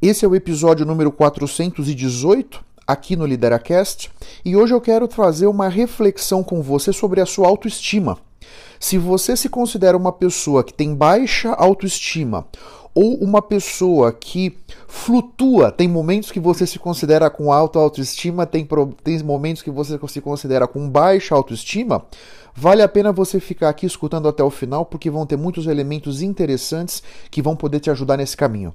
Esse é o episódio número 418 aqui no Lideracast e hoje eu quero trazer uma reflexão com você sobre a sua autoestima. Se você se considera uma pessoa que tem baixa autoestima ou uma pessoa que flutua, tem momentos que você se considera com alta autoestima, tem, tem momentos que você se considera com baixa autoestima, vale a pena você ficar aqui escutando até o final, porque vão ter muitos elementos interessantes que vão poder te ajudar nesse caminho.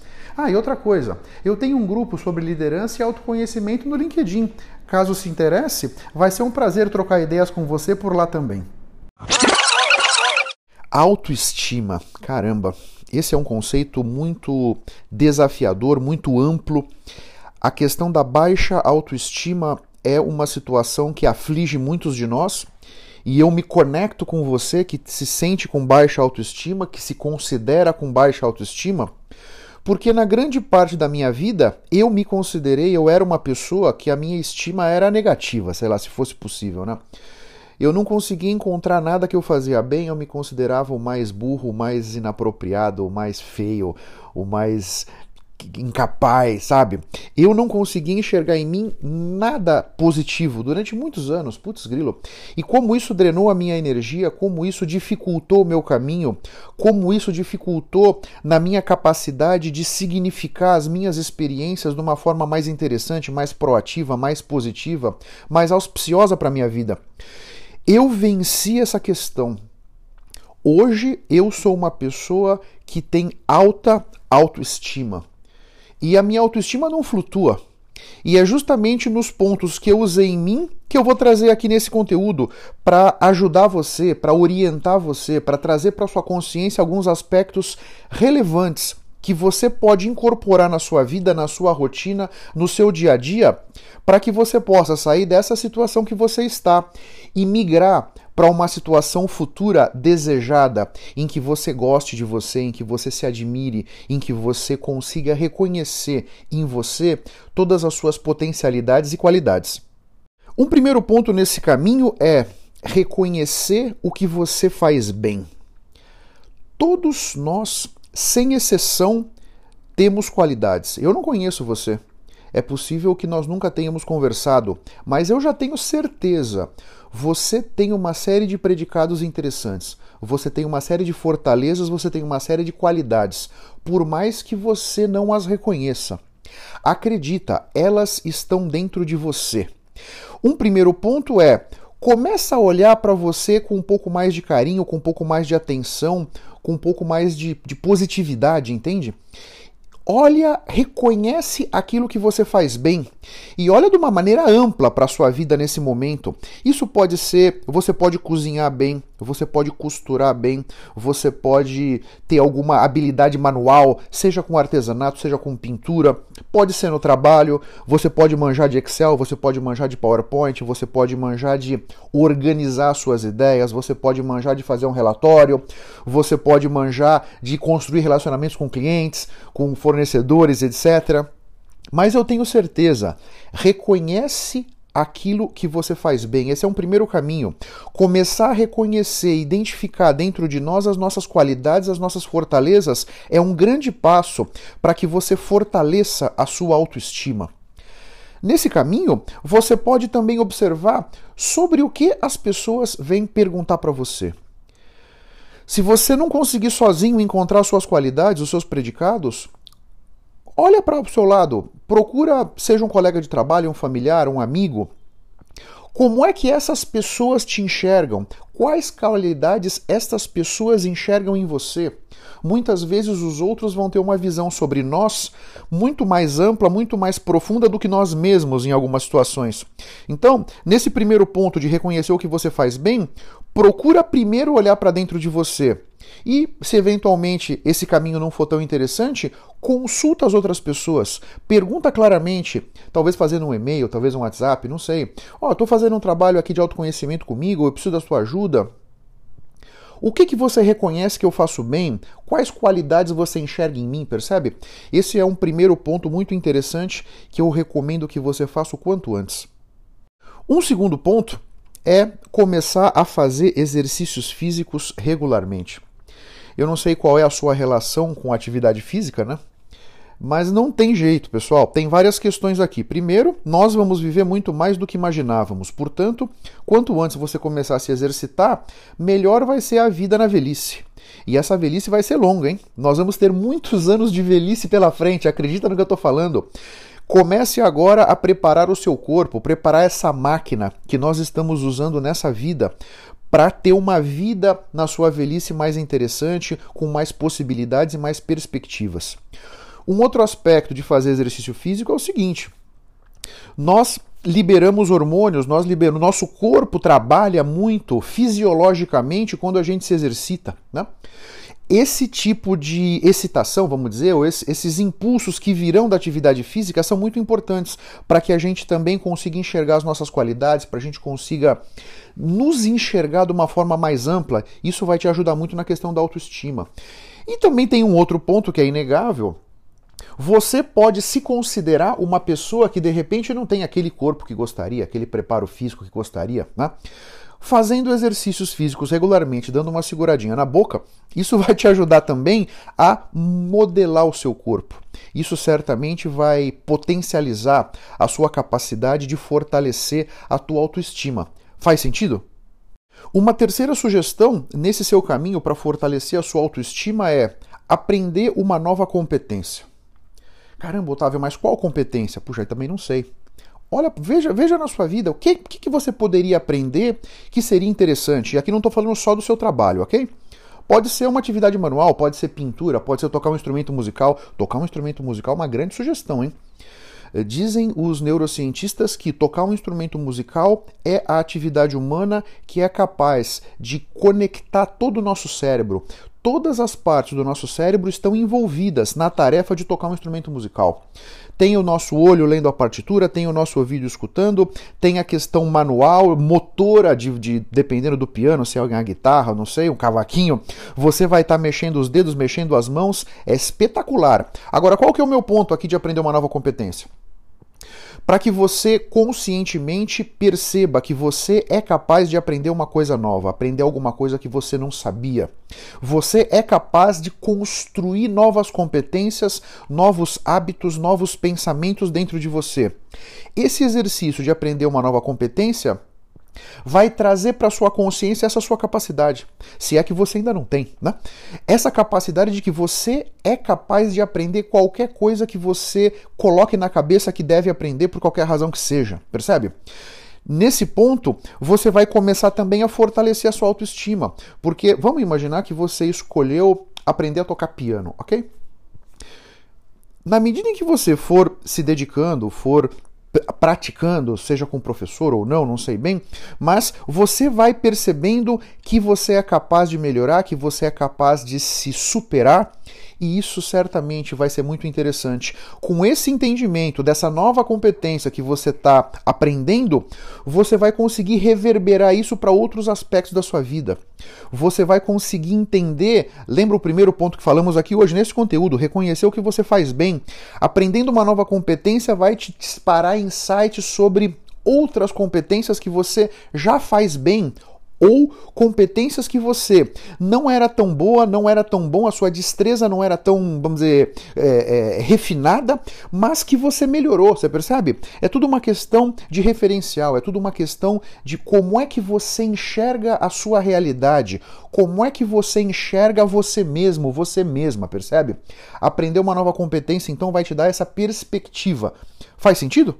Ah, e outra coisa, eu tenho um grupo sobre liderança e autoconhecimento no LinkedIn. Caso se interesse, vai ser um prazer trocar ideias com você por lá também. Autoestima, caramba, esse é um conceito muito desafiador, muito amplo. A questão da baixa autoestima é uma situação que aflige muitos de nós e eu me conecto com você que se sente com baixa autoestima, que se considera com baixa autoestima, porque na grande parte da minha vida eu me considerei, eu era uma pessoa que a minha estima era negativa, sei lá, se fosse possível, né? Eu não conseguia encontrar nada que eu fazia bem, eu me considerava o mais burro, o mais inapropriado, o mais feio, o mais incapaz, sabe? Eu não conseguia enxergar em mim nada positivo durante muitos anos, putz grilo. E como isso drenou a minha energia, como isso dificultou o meu caminho, como isso dificultou na minha capacidade de significar as minhas experiências de uma forma mais interessante, mais proativa, mais positiva, mais auspiciosa para minha vida. Eu venci essa questão. Hoje eu sou uma pessoa que tem alta autoestima. E a minha autoestima não flutua. E é justamente nos pontos que eu usei em mim que eu vou trazer aqui nesse conteúdo para ajudar você, para orientar você, para trazer para sua consciência alguns aspectos relevantes que você pode incorporar na sua vida, na sua rotina, no seu dia a dia, para que você possa sair dessa situação que você está e migrar para uma situação futura desejada, em que você goste de você, em que você se admire, em que você consiga reconhecer em você todas as suas potencialidades e qualidades. Um primeiro ponto nesse caminho é reconhecer o que você faz bem. Todos nós, sem exceção, temos qualidades. Eu não conheço você. É possível que nós nunca tenhamos conversado, mas eu já tenho certeza. Você tem uma série de predicados interessantes, você tem uma série de fortalezas, você tem uma série de qualidades, por mais que você não as reconheça. Acredita, elas estão dentro de você. Um primeiro ponto é começa a olhar para você com um pouco mais de carinho, com um pouco mais de atenção, com um pouco mais de, de positividade, entende? Olha, reconhece aquilo que você faz bem e olha de uma maneira ampla para a sua vida nesse momento. Isso pode ser, você pode cozinhar bem, você pode costurar bem, você pode ter alguma habilidade manual, seja com artesanato, seja com pintura, pode ser no trabalho, você pode manjar de Excel, você pode manjar de PowerPoint, você pode manjar de organizar suas ideias, você pode manjar de fazer um relatório, você pode manjar de construir relacionamentos com clientes, com fornecedores, etc. Mas eu tenho certeza, reconhece aquilo que você faz bem. Esse é um primeiro caminho. Começar a reconhecer, identificar dentro de nós as nossas qualidades, as nossas fortalezas, é um grande passo para que você fortaleça a sua autoestima. Nesse caminho, você pode também observar sobre o que as pessoas vêm perguntar para você. Se você não conseguir sozinho encontrar suas qualidades, os seus predicados, Olha para o seu lado, procura, seja um colega de trabalho, um familiar, um amigo. Como é que essas pessoas te enxergam? Quais qualidades estas pessoas enxergam em você? Muitas vezes os outros vão ter uma visão sobre nós muito mais ampla, muito mais profunda do que nós mesmos em algumas situações. Então, nesse primeiro ponto de reconhecer o que você faz bem, procura primeiro olhar para dentro de você. E se eventualmente esse caminho não for tão interessante, consulta as outras pessoas, pergunta claramente, talvez fazendo um e-mail, talvez um WhatsApp, não sei. Ó, oh, estou fazendo um trabalho aqui de autoconhecimento comigo, eu preciso da sua ajuda. O que, que você reconhece que eu faço bem? Quais qualidades você enxerga em mim, percebe? Esse é um primeiro ponto muito interessante que eu recomendo que você faça o quanto antes. Um segundo ponto é começar a fazer exercícios físicos regularmente. Eu não sei qual é a sua relação com a atividade física, né? Mas não tem jeito, pessoal. Tem várias questões aqui. Primeiro, nós vamos viver muito mais do que imaginávamos. Portanto, quanto antes você começar a se exercitar, melhor vai ser a vida na velhice. E essa velhice vai ser longa, hein? Nós vamos ter muitos anos de velhice pela frente, acredita no que eu estou falando. Comece agora a preparar o seu corpo, preparar essa máquina que nós estamos usando nessa vida para ter uma vida na sua velhice mais interessante, com mais possibilidades e mais perspectivas. Um outro aspecto de fazer exercício físico é o seguinte: nós liberamos hormônios, nós liberamos, nosso corpo trabalha muito fisiologicamente quando a gente se exercita, né? Esse tipo de excitação, vamos dizer, ou esses impulsos que virão da atividade física são muito importantes para que a gente também consiga enxergar as nossas qualidades, para a gente consiga nos enxergar de uma forma mais ampla. Isso vai te ajudar muito na questão da autoestima. E também tem um outro ponto que é inegável, você pode se considerar uma pessoa que de repente não tem aquele corpo que gostaria, aquele preparo físico que gostaria, né? Fazendo exercícios físicos regularmente, dando uma seguradinha na boca, isso vai te ajudar também a modelar o seu corpo. Isso certamente vai potencializar a sua capacidade de fortalecer a tua autoestima. Faz sentido? Uma terceira sugestão nesse seu caminho para fortalecer a sua autoestima é aprender uma nova competência. Caramba, Otávio, mas qual competência? Puxa, eu também não sei. Olha, veja, veja na sua vida o que, que, que você poderia aprender que seria interessante. E aqui não estou falando só do seu trabalho, ok? Pode ser uma atividade manual, pode ser pintura, pode ser tocar um instrumento musical. Tocar um instrumento musical é uma grande sugestão, hein? Eh, dizem os neurocientistas que tocar um instrumento musical é a atividade humana que é capaz de conectar todo o nosso cérebro, todas as partes do nosso cérebro estão envolvidas na tarefa de tocar um instrumento musical. Tem o nosso olho lendo a partitura, tem o nosso ouvido escutando, tem a questão manual, motora, de, de dependendo do piano, se é uma guitarra, não sei, um cavaquinho, você vai estar tá mexendo os dedos, mexendo as mãos, é espetacular. Agora, qual que é o meu ponto aqui de aprender uma nova competência? Para que você conscientemente perceba que você é capaz de aprender uma coisa nova, aprender alguma coisa que você não sabia. Você é capaz de construir novas competências, novos hábitos, novos pensamentos dentro de você. Esse exercício de aprender uma nova competência vai trazer para sua consciência essa sua capacidade, se é que você ainda não tem, né? Essa capacidade de que você é capaz de aprender qualquer coisa que você coloque na cabeça que deve aprender por qualquer razão que seja, percebe? Nesse ponto, você vai começar também a fortalecer a sua autoestima, porque vamos imaginar que você escolheu aprender a tocar piano, ok? Na medida em que você for se dedicando, for praticando, seja com professor ou não, não sei bem, mas você vai percebendo que você é capaz de melhorar, que você é capaz de se superar e isso certamente vai ser muito interessante. Com esse entendimento dessa nova competência que você está aprendendo, você vai conseguir reverberar isso para outros aspectos da sua vida. Você vai conseguir entender, lembra o primeiro ponto que falamos aqui hoje nesse conteúdo, reconhecer o que você faz bem. Aprendendo uma nova competência vai te disparar insights sobre outras competências que você já faz bem ou competências que você não era tão boa, não era tão bom, a sua destreza não era tão, vamos dizer, é, é, refinada, mas que você melhorou, você percebe? É tudo uma questão de referencial, é tudo uma questão de como é que você enxerga a sua realidade, como é que você enxerga você mesmo, você mesma, percebe? Aprender uma nova competência então vai te dar essa perspectiva. Faz sentido?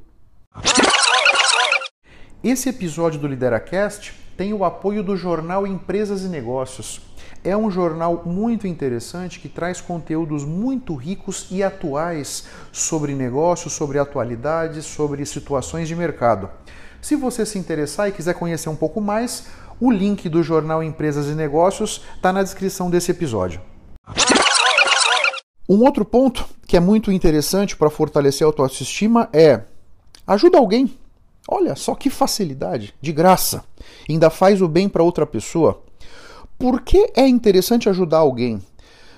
Esse episódio do LideraCast tem o apoio do jornal Empresas e Negócios. É um jornal muito interessante que traz conteúdos muito ricos e atuais sobre negócios, sobre atualidades, sobre situações de mercado. Se você se interessar e quiser conhecer um pouco mais, o link do jornal Empresas e Negócios está na descrição desse episódio. Um outro ponto que é muito interessante para fortalecer a autoestima é ajuda alguém. Olha só que facilidade, de graça. Ainda faz o bem para outra pessoa. Por que é interessante ajudar alguém?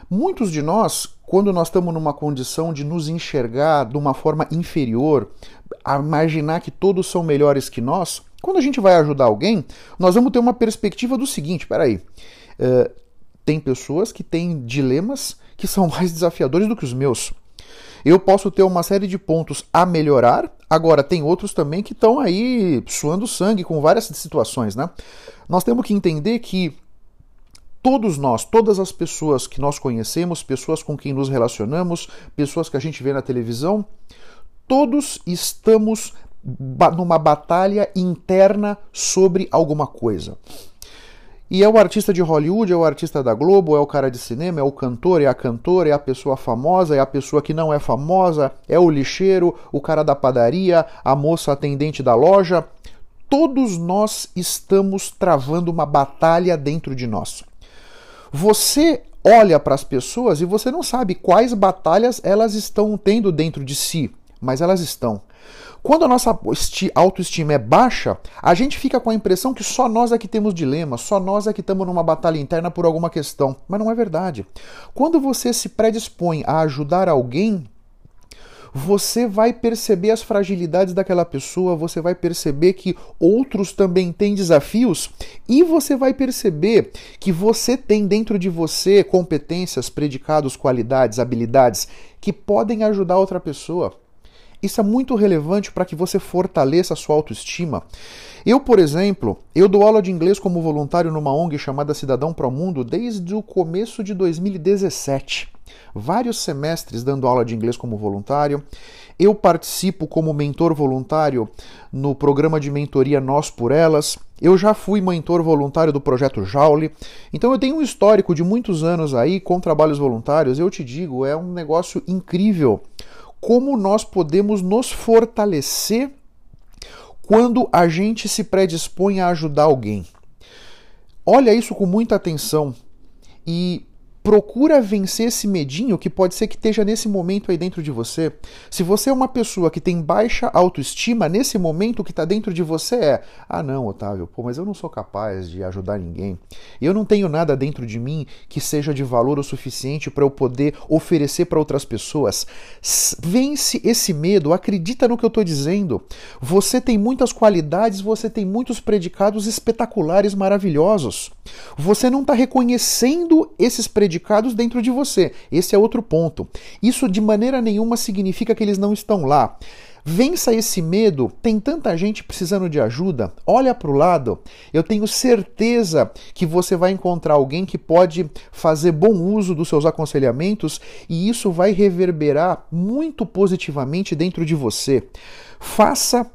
Muitos de nós, quando nós estamos numa condição de nos enxergar de uma forma inferior, a imaginar que todos são melhores que nós, quando a gente vai ajudar alguém, nós vamos ter uma perspectiva do seguinte: peraí, uh, tem pessoas que têm dilemas que são mais desafiadores do que os meus. Eu posso ter uma série de pontos a melhorar, agora tem outros também que estão aí suando sangue com várias situações, né? Nós temos que entender que todos nós, todas as pessoas que nós conhecemos, pessoas com quem nos relacionamos, pessoas que a gente vê na televisão, todos estamos numa batalha interna sobre alguma coisa. E é o artista de Hollywood, é o artista da Globo, é o cara de cinema, é o cantor, é a cantora, é a pessoa famosa, é a pessoa que não é famosa, é o lixeiro, o cara da padaria, a moça atendente da loja. Todos nós estamos travando uma batalha dentro de nós. Você olha para as pessoas e você não sabe quais batalhas elas estão tendo dentro de si, mas elas estão. Quando a nossa autoestima é baixa, a gente fica com a impressão que só nós é que temos dilema, só nós é que estamos numa batalha interna por alguma questão. Mas não é verdade. Quando você se predispõe a ajudar alguém, você vai perceber as fragilidades daquela pessoa, você vai perceber que outros também têm desafios e você vai perceber que você tem dentro de você competências, predicados, qualidades, habilidades que podem ajudar outra pessoa. Isso é muito relevante para que você fortaleça a sua autoestima. Eu, por exemplo, eu dou aula de inglês como voluntário numa ONG chamada Cidadão Pro Mundo desde o começo de 2017. Vários semestres dando aula de inglês como voluntário. Eu participo como mentor voluntário no programa de mentoria Nós por Elas. Eu já fui mentor voluntário do projeto Jaule. Então eu tenho um histórico de muitos anos aí com trabalhos voluntários. Eu te digo, é um negócio incrível como nós podemos nos fortalecer quando a gente se predispõe a ajudar alguém. Olha isso com muita atenção e procura vencer esse medinho que pode ser que esteja nesse momento aí dentro de você. Se você é uma pessoa que tem baixa autoestima, nesse momento o que está dentro de você é: ah, não, Otávio, pô, mas eu não sou capaz de ajudar ninguém. Eu não tenho nada dentro de mim que seja de valor o suficiente para eu poder oferecer para outras pessoas. Vence esse medo, acredita no que eu estou dizendo. Você tem muitas qualidades, você tem muitos predicados espetaculares, maravilhosos. Você não está reconhecendo esses predicados predicados dentro de você. Esse é outro ponto. Isso de maneira nenhuma significa que eles não estão lá. Vença esse medo. Tem tanta gente precisando de ajuda. Olha para o lado. Eu tenho certeza que você vai encontrar alguém que pode fazer bom uso dos seus aconselhamentos e isso vai reverberar muito positivamente dentro de você. Faça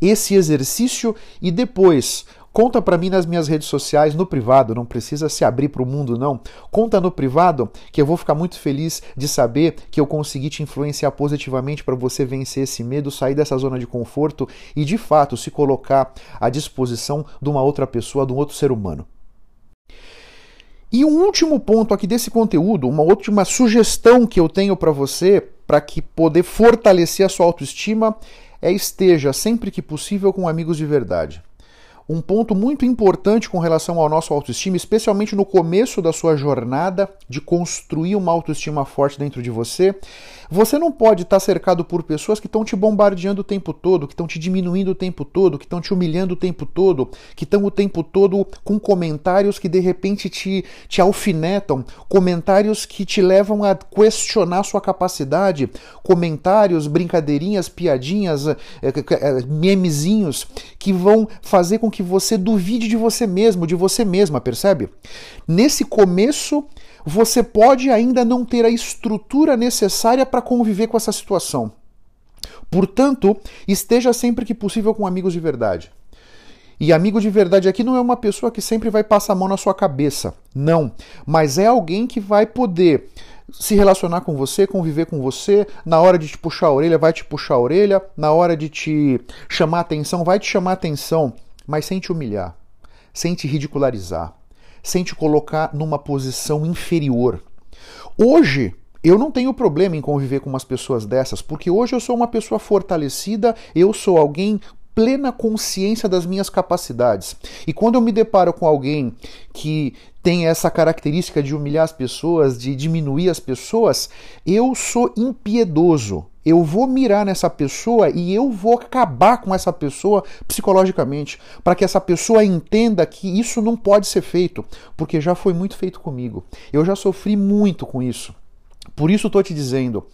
esse exercício e depois Conta para mim nas minhas redes sociais, no privado, não precisa se abrir para o mundo, não. Conta no privado que eu vou ficar muito feliz de saber que eu consegui te influenciar positivamente para você vencer esse medo, sair dessa zona de conforto e de fato se colocar à disposição de uma outra pessoa, de um outro ser humano. E um último ponto aqui desse conteúdo, uma última sugestão que eu tenho para você para que poder fortalecer a sua autoestima é esteja sempre que possível com amigos de verdade. Um ponto muito importante com relação ao nosso autoestima, especialmente no começo da sua jornada de construir uma autoestima forte dentro de você. Você não pode estar cercado por pessoas que estão te bombardeando o tempo todo, que estão te diminuindo o tempo todo, que estão te humilhando o tempo todo, que estão o tempo todo com comentários que de repente te, te alfinetam, comentários que te levam a questionar sua capacidade, comentários, brincadeirinhas, piadinhas, é, é, memezinhos que vão fazer com que você duvide de você mesmo, de você mesma, percebe? Nesse começo, você pode ainda não ter a estrutura necessária para conviver com essa situação. Portanto, esteja sempre que possível com amigos de verdade. E amigo de verdade aqui não é uma pessoa que sempre vai passar a mão na sua cabeça. Não. Mas é alguém que vai poder se relacionar com você, conviver com você, na hora de te puxar a orelha, vai te puxar a orelha, na hora de te chamar atenção, vai te chamar atenção, mas sem te humilhar, sem te ridicularizar, sem te colocar numa posição inferior. Hoje, eu não tenho problema em conviver com umas pessoas dessas, porque hoje eu sou uma pessoa fortalecida, eu sou alguém plena consciência das minhas capacidades. E quando eu me deparo com alguém que tem essa característica de humilhar as pessoas, de diminuir as pessoas, eu sou impiedoso. Eu vou mirar nessa pessoa e eu vou acabar com essa pessoa psicologicamente, para que essa pessoa entenda que isso não pode ser feito, porque já foi muito feito comigo. Eu já sofri muito com isso. Por isso estou te dizendo,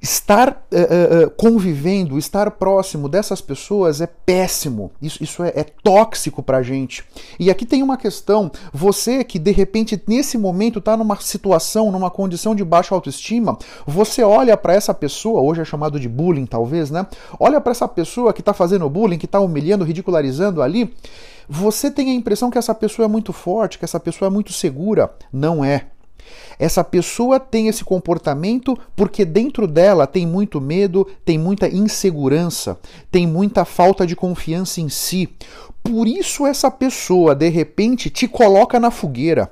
Estar uh, uh, convivendo, estar próximo dessas pessoas é péssimo. Isso, isso é, é tóxico pra gente. E aqui tem uma questão: você que de repente nesse momento está numa situação, numa condição de baixa autoestima, você olha para essa pessoa, hoje é chamado de bullying, talvez, né? Olha para essa pessoa que está fazendo bullying, que está humilhando, ridicularizando ali. Você tem a impressão que essa pessoa é muito forte, que essa pessoa é muito segura. Não é. Essa pessoa tem esse comportamento porque dentro dela tem muito medo, tem muita insegurança, tem muita falta de confiança em si. Por isso essa pessoa de repente te coloca na fogueira.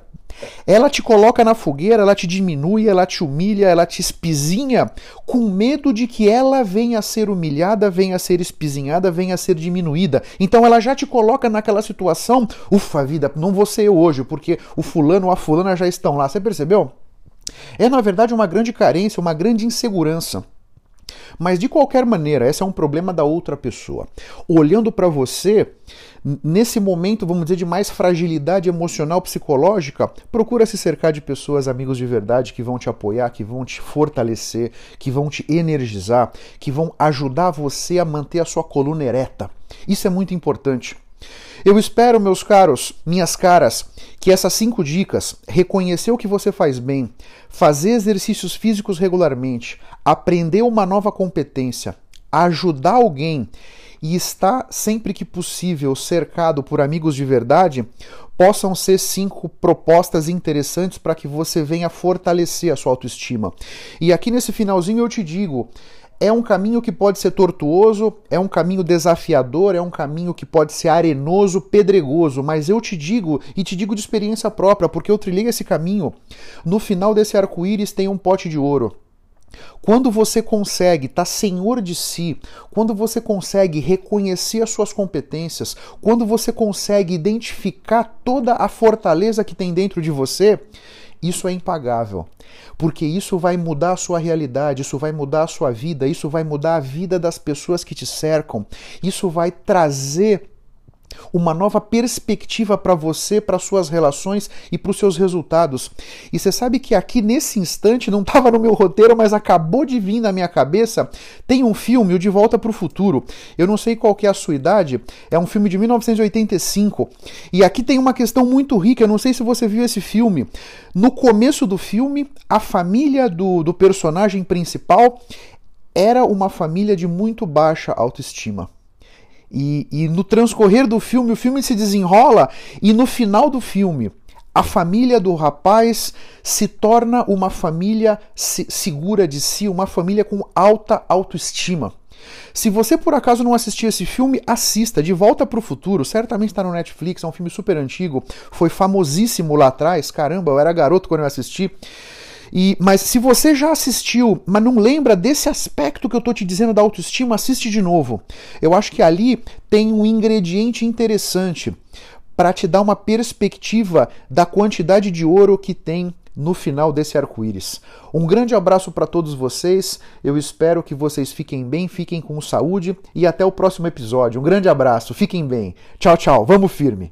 Ela te coloca na fogueira, ela te diminui, ela te humilha, ela te espizinha, com medo de que ela venha a ser humilhada, venha a ser espizinhada, venha a ser diminuída. Então ela já te coloca naquela situação, ufa vida, não vou ser eu hoje, porque o fulano ou a fulana já estão lá. Você percebeu? É na verdade uma grande carência, uma grande insegurança. Mas de qualquer maneira, esse é um problema da outra pessoa. Olhando para você, nesse momento, vamos dizer, de mais fragilidade emocional, psicológica, procura se cercar de pessoas, amigos de verdade, que vão te apoiar, que vão te fortalecer, que vão te energizar, que vão ajudar você a manter a sua coluna ereta. Isso é muito importante. Eu espero, meus caros, minhas caras, que essas cinco dicas, reconhecer o que você faz bem, fazer exercícios físicos regularmente, aprender uma nova competência, ajudar alguém e estar sempre que possível cercado por amigos de verdade, possam ser cinco propostas interessantes para que você venha fortalecer a sua autoestima. E aqui nesse finalzinho eu te digo, é um caminho que pode ser tortuoso, é um caminho desafiador, é um caminho que pode ser arenoso, pedregoso, mas eu te digo, e te digo de experiência própria, porque eu trilhei esse caminho. No final desse arco-íris tem um pote de ouro. Quando você consegue estar tá senhor de si, quando você consegue reconhecer as suas competências, quando você consegue identificar toda a fortaleza que tem dentro de você, isso é impagável, porque isso vai mudar a sua realidade, isso vai mudar a sua vida, isso vai mudar a vida das pessoas que te cercam, isso vai trazer uma nova perspectiva para você, para suas relações e para os seus resultados. E você sabe que aqui nesse instante não estava no meu roteiro, mas acabou de vir na minha cabeça. Tem um filme, o De Volta para o Futuro. Eu não sei qual que é a sua idade. É um filme de 1985. E aqui tem uma questão muito rica. Eu não sei se você viu esse filme. No começo do filme, a família do, do personagem principal era uma família de muito baixa autoestima. E, e no transcorrer do filme, o filme se desenrola e no final do filme, a família do rapaz se torna uma família segura de si, uma família com alta autoestima. Se você por acaso não assistiu esse filme, assista. De Volta para o Futuro, certamente está no Netflix, é um filme super antigo, foi famosíssimo lá atrás. Caramba, eu era garoto quando eu assisti. E, mas se você já assistiu, mas não lembra desse aspecto que eu estou te dizendo da autoestima, assiste de novo. Eu acho que ali tem um ingrediente interessante para te dar uma perspectiva da quantidade de ouro que tem no final desse arco-íris. Um grande abraço para todos vocês. Eu espero que vocês fiquem bem, fiquem com saúde e até o próximo episódio. Um grande abraço, fiquem bem. Tchau, tchau. Vamos firme.